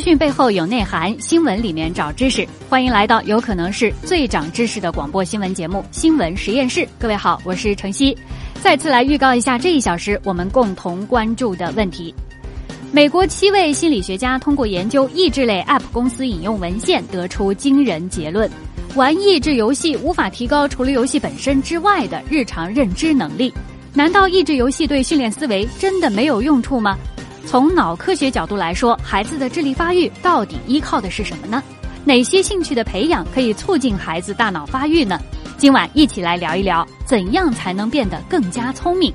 讯背后有内涵，新闻里面找知识。欢迎来到有可能是最长知识的广播新闻节目《新闻实验室》。各位好，我是程曦。再次来预告一下这一小时我们共同关注的问题：美国七位心理学家通过研究益智类 App 公司引用文献，得出惊人结论：玩益智游戏无法提高除了游戏本身之外的日常认知能力。难道益智游戏对训练思维真的没有用处吗？从脑科学角度来说，孩子的智力发育到底依靠的是什么呢？哪些兴趣的培养可以促进孩子大脑发育呢？今晚一起来聊一聊，怎样才能变得更加聪明。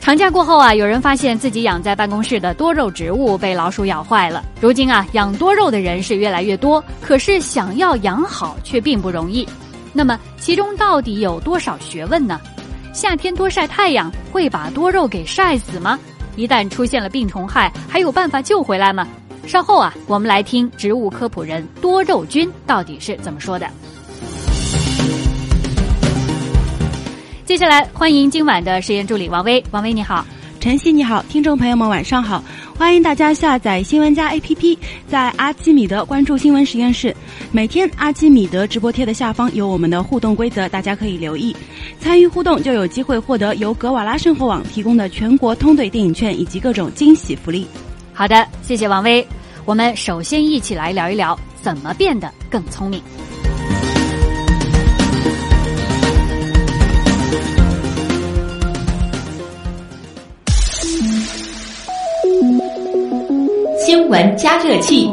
长假过后啊，有人发现自己养在办公室的多肉植物被老鼠咬坏了。如今啊，养多肉的人是越来越多，可是想要养好却并不容易。那么其中到底有多少学问呢？夏天多晒太阳会把多肉给晒死吗？一旦出现了病虫害，还有办法救回来吗？稍后啊，我们来听植物科普人多肉君到底是怎么说的。接下来欢迎今晚的实验助理王威，王威你好，晨曦你好，听众朋友们晚上好，欢迎大家下载新闻加 APP，在阿基米德关注新闻实验室。每天阿基米德直播贴的下方有我们的互动规则，大家可以留意参与互动，就有机会获得由格瓦拉生活网提供的全国通兑电影券以及各种惊喜福利。好的，谢谢王威。我们首先一起来聊一聊怎么变得更聪明。门加热器。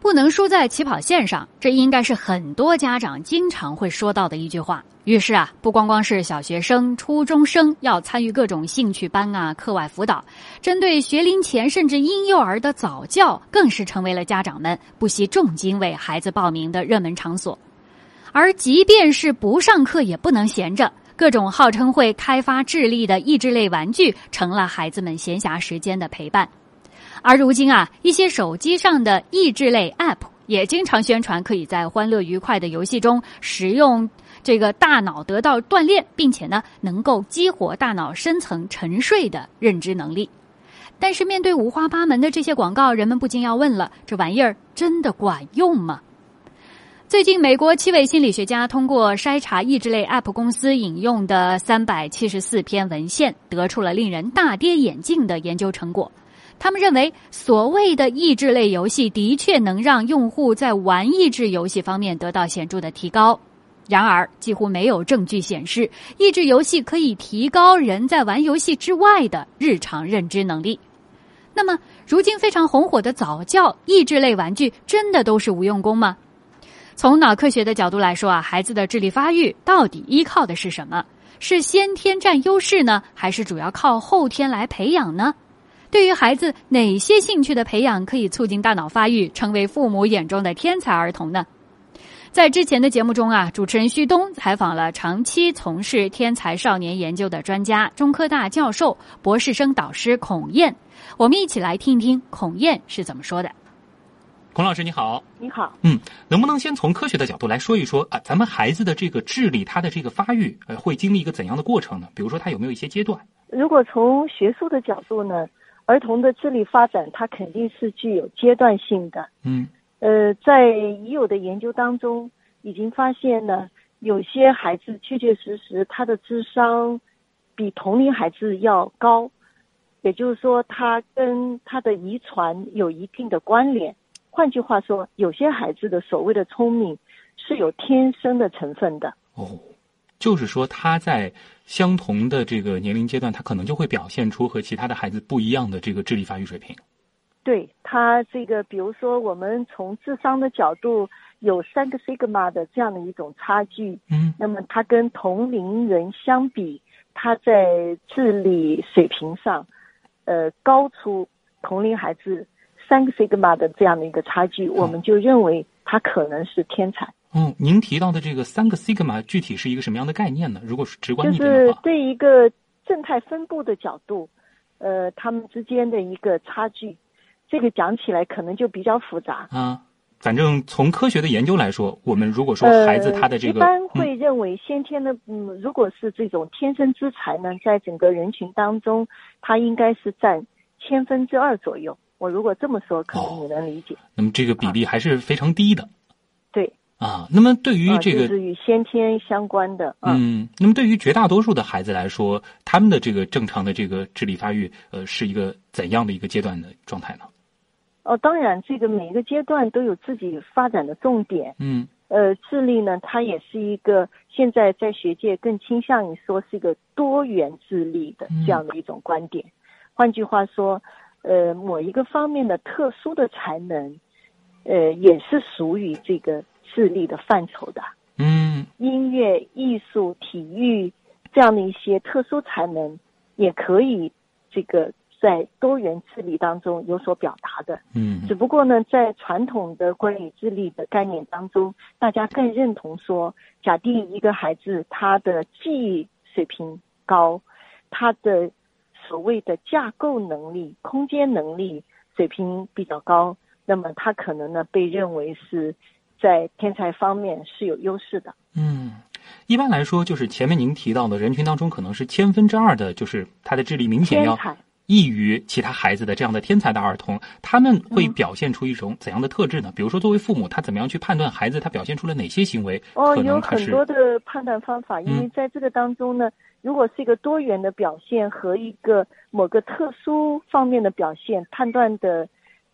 不能输在起跑线上，这应该是很多家长经常会说到的一句话。于是啊，不光光是小学生、初中生要参与各种兴趣班啊、课外辅导，针对学龄前甚至婴幼儿的早教，更是成为了家长们不惜重金为孩子报名的热门场所。而即便是不上课，也不能闲着。各种号称会开发智力的益智类玩具，成了孩子们闲暇时间的陪伴。而如今啊，一些手机上的益智类 App 也经常宣传，可以在欢乐愉快的游戏中使用这个大脑得到锻炼，并且呢，能够激活大脑深层沉睡的认知能力。但是面对五花八门的这些广告，人们不禁要问了：这玩意儿真的管用吗？最近，美国七位心理学家通过筛查益智类 App 公司引用的三百七十四篇文献，得出了令人大跌眼镜的研究成果。他们认为，所谓的益智类游戏的确能让用户在玩益智游戏方面得到显著的提高。然而，几乎没有证据显示益智游戏可以提高人在玩游戏之外的日常认知能力。那么，如今非常红火的早教益智类玩具，真的都是无用功吗？从脑科学的角度来说啊，孩子的智力发育到底依靠的是什么？是先天占优势呢，还是主要靠后天来培养呢？对于孩子，哪些兴趣的培养可以促进大脑发育，成为父母眼中的天才儿童呢？在之前的节目中啊，主持人旭东采访了长期从事天才少年研究的专家、中科大教授、博士生导师孔燕，我们一起来听一听孔燕是怎么说的。孔老师你好，你好，嗯，能不能先从科学的角度来说一说啊？咱们孩子的这个智力，他的这个发育，呃，会经历一个怎样的过程呢？比如说，他有没有一些阶段？如果从学术的角度呢，儿童的智力发展，它肯定是具有阶段性的。嗯，呃，在已有的研究当中，已经发现呢，有些孩子确确实实他的智商比同龄孩子要高，也就是说，他跟他的遗传有一定的关联。换句话说，有些孩子的所谓的聪明是有天生的成分的。哦，就是说他在相同的这个年龄阶段，他可能就会表现出和其他的孩子不一样的这个智力发育水平。对他这个，比如说我们从智商的角度有三个 sigma 的这样的一种差距，嗯那么他跟同龄人相比，他在智力水平上，呃，高出同龄孩子三个 sigma 的这样的一个差距，我们就认为他可能是天才。嗯，您提到的这个三个 sigma 具体是一个什么样的概念呢？如果是直观就是一点的话，对一个正态分布的角度，呃，他们之间的一个差距，这个讲起来可能就比较复杂。啊，反正从科学的研究来说，我们如果说孩子他的这个，呃、一般嗯会认为先天的，嗯，如果是这种天生之才呢，在整个人群当中，他应该是占千分之二左右。我如果这么说，可能你能理解。那么这个比例还是非常低的对，啊。那么对于啊，这个，就是与先天相关的。啊嗯，那么对于绝大多数的孩子来说，他们的这个正常的这个智力发育，呃，是一个怎样的一个阶段的状态呢？哦，当然，这个每一个阶段都有自己发展的重点。嗯呃，智力呢，它也是一个现在在学界更倾向于说是一个多元智力的这样的一种观点。换句话说，呃，某一个方面的特殊的才能，呃，也是属于这个智力的范畴的。嗯音乐、艺术、体育这样的一些特殊才能，也可以这个在多元智力当中有所表达的。嗯只不过呢，在传统的关于智力的概念当中，大家更认同说，假定一个孩子他的记忆水平高，他的所谓的架构能力、空间能力水平比较高，那么他可能呢被认为是在天才方面是有优势的。嗯。一般来说，就是前面您提到的人群当中，可能是千分之二的，就是他的智力明显要异于其他孩子的这样的天才的儿童，他们会嗯表现出一种怎样的特质呢？比如说，作为父母，他怎么样去判断孩子他表现出了哪些行为？哦，有很多的判断方法，因为嗯在这个当中呢，如果是一个多元的表现和一个某个特殊方面的表现，判断的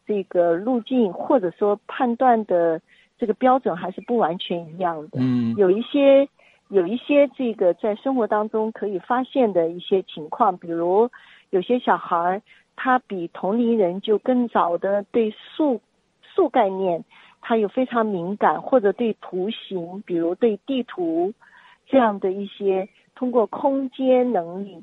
这个路径或者说判断的这个标准还是不完全一样的。嗯有一些有一些这个在生活当中可以发现的一些情况，比如有些小孩儿他比同龄人就更早的对数数概念，他有非常敏感，或者对图形，比如对地图这样的一些通过空间能力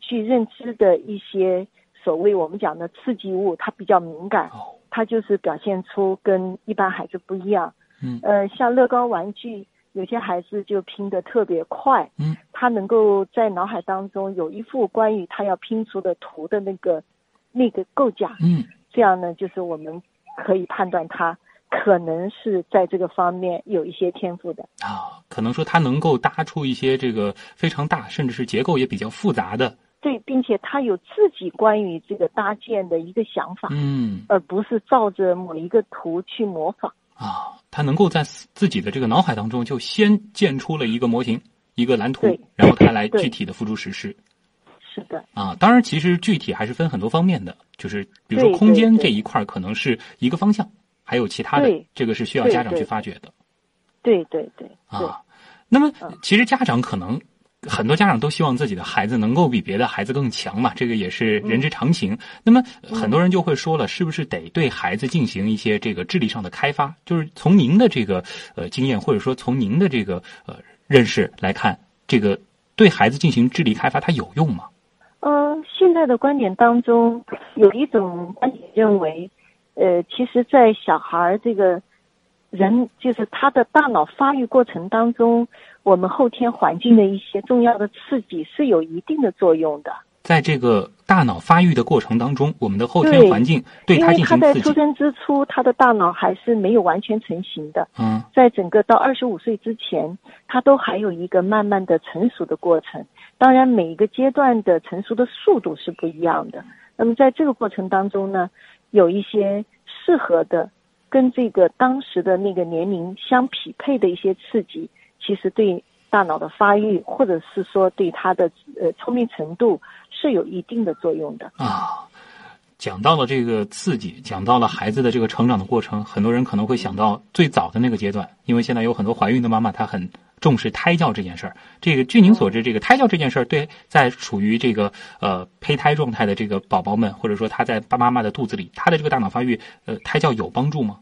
去认知的一些所谓我们讲的刺激物，他比较敏感，哦。他就是表现出跟一般孩子不一样。嗯。呃，像乐高玩具，有些孩子就拼得特别快，嗯，他能够在脑海当中有一幅关于他要拼出的图的那个那个构架，嗯。这样呢，就是我们可以判断他可能是在这个方面有一些天赋的。啊，可能说他能够搭出一些这个非常大，甚至是结构也比较复杂的，对，并且他有自己关于这个搭建的一个想法，嗯。而不是照着某一个图去模仿。啊，他能够在自己的这个脑海当中就先建出了一个模型、一个蓝图，然后他来具体的付诸实施。是的，啊，当然，其实具体还是分很多方面的，就是比如说空间这一块可能是一个方向，还有其他的，这个是需要家长去发掘的对对对对。啊。那么嗯，其实家长可能很多家长都希望自己的孩子能够比别的孩子更强嘛，这个也是人之常情。那么很多人就会说了，是不是得对孩子进行一些这个智力上的开发？就是从您的这个呃经验，或者说从您的这个呃认识来看，这个对孩子进行智力开发，它有用吗？嗯，现在的观点当中有一种观点认为，呃，其实，在小孩儿这个人就是他的大脑发育过程当中，我们后天环境的一些重要的刺激是有一定的作用的。在这个大脑发育的过程当中，我们的后天环境对因它进行刺激。出生之初，他的大脑还是没有完全成型的，嗯在整个到二十五岁之前，他都还有一个慢慢的成熟的过程。当然，每一个阶段的成熟的速度是不一样的。那么在这个过程当中呢，有一些适合的，跟这个当时的那个年龄相匹配的一些刺激，其实对大脑的发育，或者是说对他的呃聪明程度是有一定的作用的。啊，讲到了这个刺激，讲到了孩子的这个成长的过程，很多人可能会想到最早的那个阶段，因为现在有很多怀孕的妈妈，她很重视胎教这件事儿。这个据您所知，这个胎教这件事儿对在处于这个呃胚胎状态的这个宝宝们，或者说他在爸妈妈的肚子里，他的这个大脑发育，呃，胎教有帮助吗？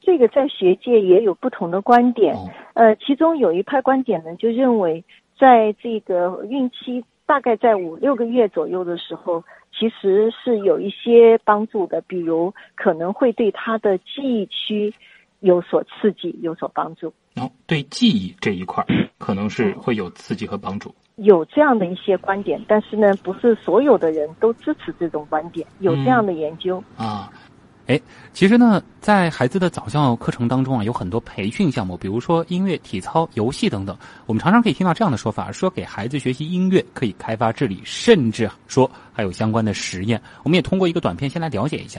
这个在学界也有不同的观点，哦呃，其中有一派观点呢，就认为在这个孕期大概在五六个月左右的时候，其实是有一些帮助的，比如可能会对他的记忆区有所刺激，有所帮助。哦对记忆这一块儿，可能是会有刺激和帮助。有这样的一些观点，但是呢，不是所有的人都支持这种观点，有这样的研究。啊，哎，其实呢，在孩子的早教课程当中啊，有很多培训项目，比如说音乐、体操、游戏等等。我们常常可以听到这样的说法，说给孩子学习音乐可以开发智力，甚至说还有相关的实验。我们也通过一个短片先来了解一下。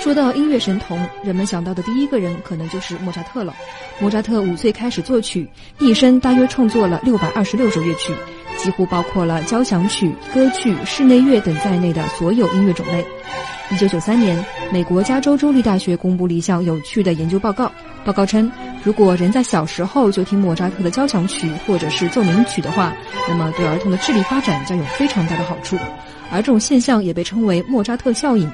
说到音乐神童，人们想到的第一个人可能就是莫扎特了。莫扎特五岁开始作曲，一生大约创作了六百二十六首乐曲，几乎包括了交响曲、歌剧、室内乐等在内的所有音乐种类。一九九三年，美国加州州立大学公布了一项有趣的研究报告。报告称，如果人在小时候就听莫扎特的交响曲或者是奏鸣曲的话，那么对儿童的智力发展将有非常大的好处。而这种现象也被称为莫扎特效应。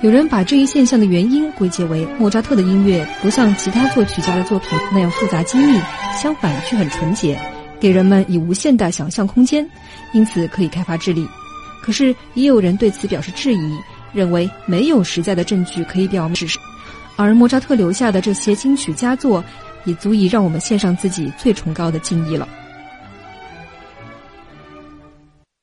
有人把这一现象的原因归结为莫扎特的音乐不像其他作曲家的作品那样复杂精密，相反却很纯洁，给人们以无限的想象空间，因此可以开发智力。可是也有人对此表示质疑，认为没有实在的证据可以表明事实。而莫扎特留下的这些金曲佳作，也足以让我们献上自己最崇高的敬意了。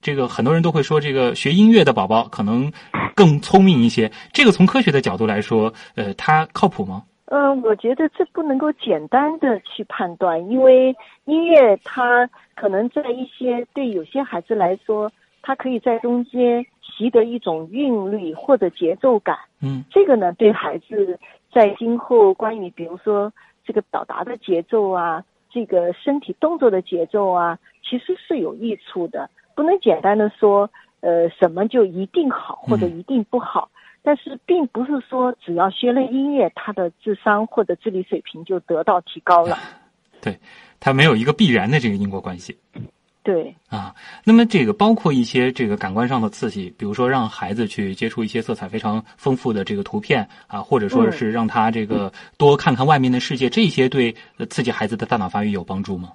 这个很多人都会说，这个学音乐的宝宝可能更聪明一些。这个从科学的角度来说，呃，它靠谱吗？嗯，我觉得这不能够简单的去判断，因为音乐它可能在一些对有些孩子来说，他可以在中间习得一种韵律或者节奏感。嗯，这个呢，对孩子在今后关于比如说这个表达的节奏啊，这个身体动作的节奏啊，其实是有益处的。不能简单的说，呃，什么就一定好或者一定不好。但是并不是说只要学了音乐，他的智商或者智力水平就得到提高了。对，它没有一个必然的这个因果关系。对啊，那么这个包括一些这个感官上的刺激，比如说让孩子去接触一些色彩非常丰富的这个图片啊，或者说是让他这个多看看外面的世界，这些对刺激孩子的大脑发育有帮助吗？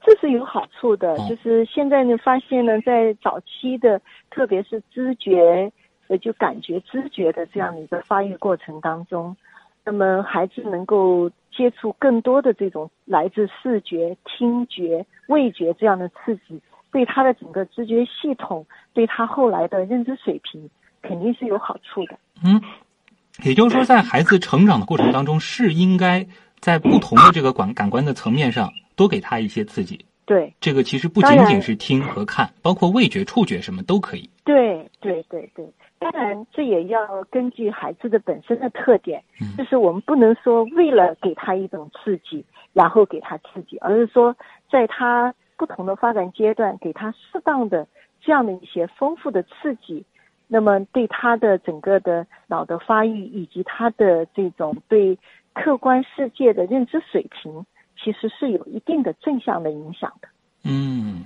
这是有好处的，就是现在呢，发现呢，在早期的，特别是知觉，呃，就感觉知觉的这样的一个发育过程当中，那么孩子能够接触更多的这种来自视觉、听觉、味觉这样的刺激，对他的整个知觉系统，对他后来的认知水平，肯定是有好处的。嗯，也就是说，在孩子成长的过程当中，是应该在不同的这个感感官的层面上。多给他一些刺激，对这个其实不仅仅是听和看，包括味觉、触觉什么都可以。对对对对，当然这也要根据孩子的本身的特点，嗯、就是我们不能说为了给他一种刺激，然后给他刺激，而是说在他不同的发展阶段，给他适当的这样的一些丰富的刺激，那么对他的整个的脑的发育以及他的这种对客观世界的认知水平。其实是有一定的正向的影响的。嗯，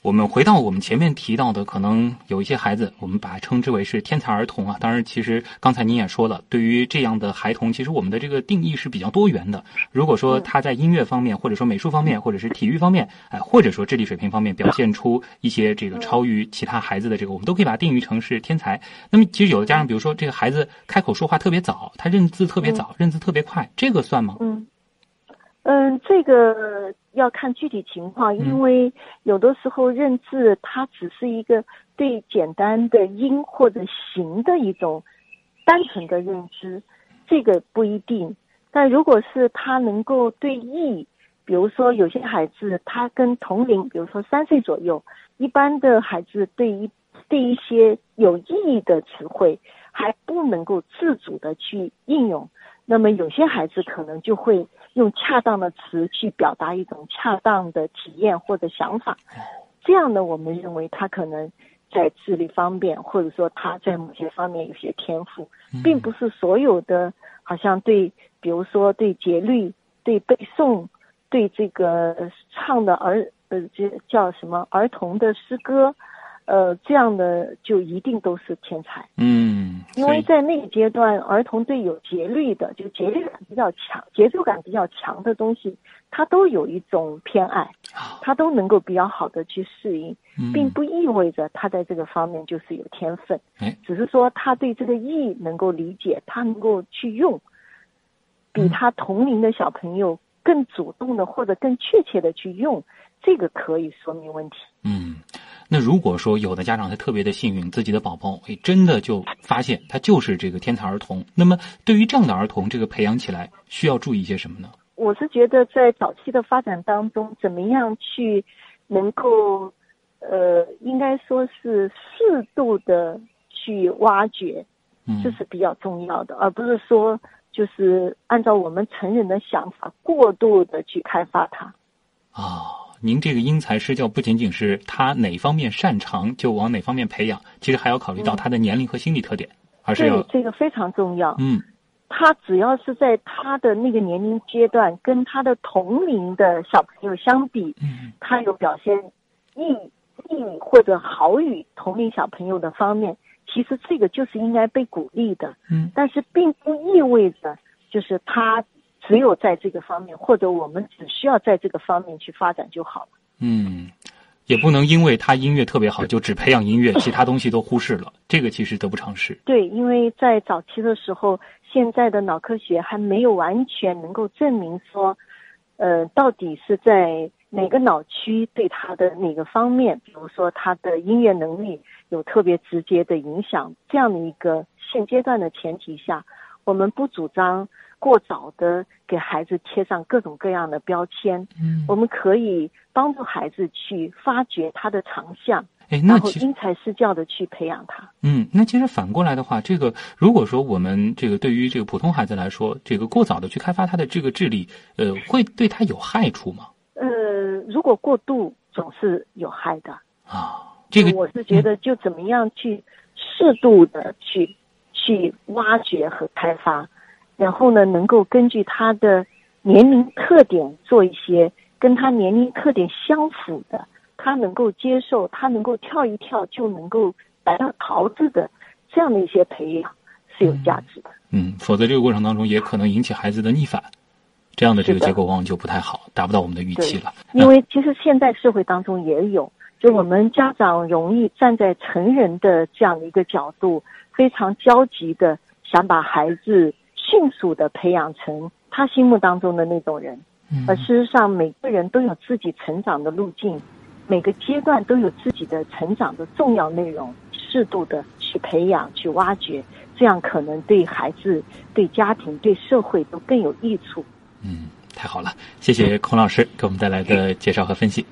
我们回到我们前面提到的，可能有一些孩子，我们把它称之为是天才儿童啊。当然，其实刚才您也说了，对于这样的孩童，其实我们的这个定义是比较多元的。如果说他在音乐方面，或者说美术方面，或者是体育方面，哎，或者说智力水平方面表现出一些这个超于其他孩子的这个，我们都可以把它定义成是天才。那么，其实有的家长，比如说这个孩子开口说话特别早，他认字特别早，认字特别快，这个算吗？嗯。嗯，这个要看具体情况，因为有的时候认字它只是一个对简单的音或者形的一种单纯的认知，这个不一定。但如果是他能够对意，比如说有些孩子他跟同龄，比如说三岁左右，一般的孩子对一对一些有意义的词汇还不能够自主的去应用。那么有些孩子可能就会用恰当的词去表达一种恰当的体验或者想法，这样呢，我们认为他可能在智力方面，或者说他在某些方面有些天赋，并不是所有的好像对，比如说对节律、对背诵、对这个唱的儿呃，这叫什么儿童的诗歌，呃，这样的就一定都是天才。嗯，因为在那个阶段，儿童对有节律的，就节律感比较强、节奏感比较强的东西，他都有一种偏爱，他都能够比较好的去适应，并不意味着他在这个方面就是有天分，只是说他对这个意能够理解，他能够去用，比他同龄的小朋友更主动的或者更确切的去用，这个可以说明问题。嗯。那如果说有的家长他特别的幸运，自己的宝宝哎真的就发现他就是这个天才儿童，那么对于这样的儿童，这个培养起来需要注意一些什么呢？我是觉得在早期的发展当中，怎么样去能够呃，应该说是适度的去挖掘，这是比较重要的，而不是说就是按照我们成人的想法过度的去开发它。啊。您这个因材施教不仅仅是他哪方面擅长就往哪方面培养，其实还要考虑到他的年龄和心理特点，而是要这个非常重要。嗯，他只要是在他的那个年龄阶段跟他的同龄的小朋友相比，嗯，他有表现异异或者好于同龄小朋友的方面，其实这个就是应该被鼓励的。嗯，但是并不意味着就是他。只有在这个方面，或者我们只需要在这个方面去发展就好了。嗯，也不能因为他音乐特别好，就只培养音乐，其他东西都忽视了。这个其实得不偿失。对，因为在早期的时候，现在的脑科学还没有完全能够证明说，呃，到底是在哪个脑区对他的哪个方面，比如说他的音乐能力有特别直接的影响。这样的一个现阶段的前提下，我们不主张。过早的给孩子贴上各种各样的标签，嗯，我们可以帮助孩子去发掘他的长项，哎，然后因材施教的去培养他。嗯，那其实反过来的话，这个如果说我们这个对于这个普通孩子来说，这个过早的去开发他的这个智力，呃，会对他有害处吗？呃，如果过度总是有害的啊。这个我是觉得就怎么样去适度的去去挖掘和开发。然后呢，能够根据他的年龄特点做一些跟他年龄特点相符的，他能够接受，他能够跳一跳就能够达到桃子的这样的一些培养是有价值的。嗯，否则这个过程当中也可能引起孩子的逆反，这样的这个结果往往就不太好，达不到我们的预期了。因为其实现在社会当中也有，就我们家长容易站在成人的这样的一个角度，非常焦急的想把孩子。迅速的培养成他心目当中的那种人，而事实上，每个人都有自己成长的路径，每个阶段都有自己的成长的重要内容，适度的去培养、去挖掘，这样可能对孩子、对家庭、对社会都更有益处。嗯，太好了，谢谢孔老师给我们带来的介绍和分析。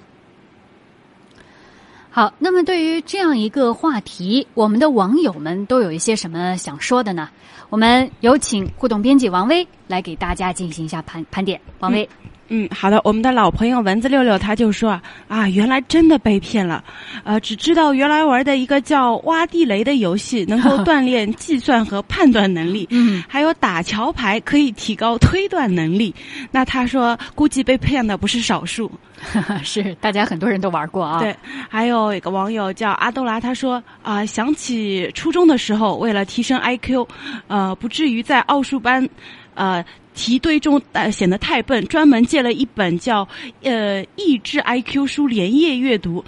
好，那么对于这样一个话题，我们的网友们都有一些什么想说的呢？我们有请互动编辑王威来给大家进行一下盘盘点。王威。嗯，好的，我们的老朋友蚊子六六他就说啊，原来真的被骗了，呃，只知道原来玩的一个叫挖地雷的游戏，能够 锻炼计算和判断能力，嗯，还有打桥牌可以提高推断能力。那他说，估计被骗的不是少数，是大家很多人都玩过啊。对，还有一个网友叫阿豆拉，他说啊，想起初中的时候，为了提升 IQ，呃，不至于在奥数班，呃。题堆中呃显得太笨，专门借了一本叫《呃益智 IQ》书连夜阅读，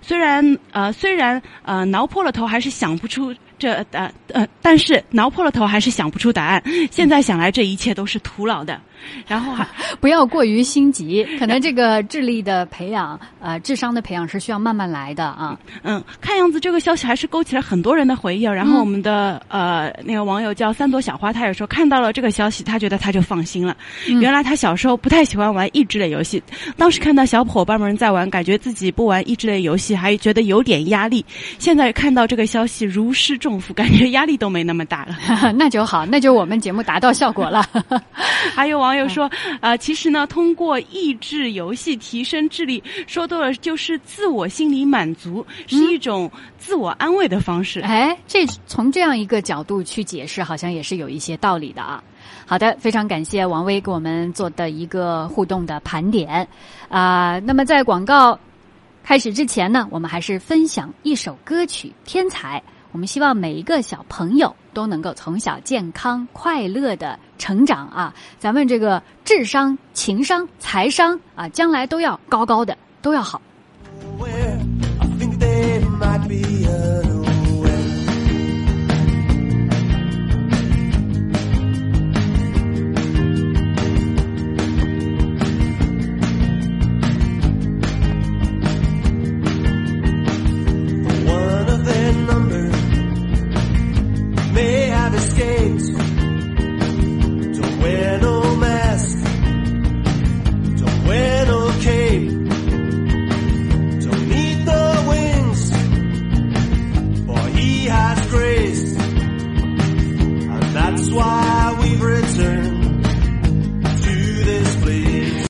虽然呃虽然呃挠破了头还是想不出。这呃呃，但是挠破了头还是想不出答案。现在想来，这一切都是徒劳的。然后还 不要过于心急，可能这个智力的培养，呃，智商的培养是需要慢慢来的啊。嗯，看样子这个消息还是勾起了很多人的回忆。然后我们的呃那个网友叫三朵小花，他也说看到了这个消息，他觉得他就放心了。原来他小时候不太喜欢玩益智类游戏，当时看到小伙伴们在玩，感觉自己不玩益智类游戏还觉得有点压力。现在看到这个消息，如释。重负，感觉压力都没那么大了，那就好，那就我们节目达到效果了。还有网友说，呃，其实呢，通过益智游戏提升智力，说多了就是自我心理满足，是一种自我安慰的方式。哎，这从这样一个角度去解释，好像也是有一些道理的啊。好的，非常感谢王威给我们做的一个互动的盘点啊、那么在广告开始之前呢，我们还是分享一首歌曲《天才》。我们希望每一个小朋友都能够从小健康快乐的成长啊！咱们这个智商、情商、财商啊，将来都要高高的，都要好。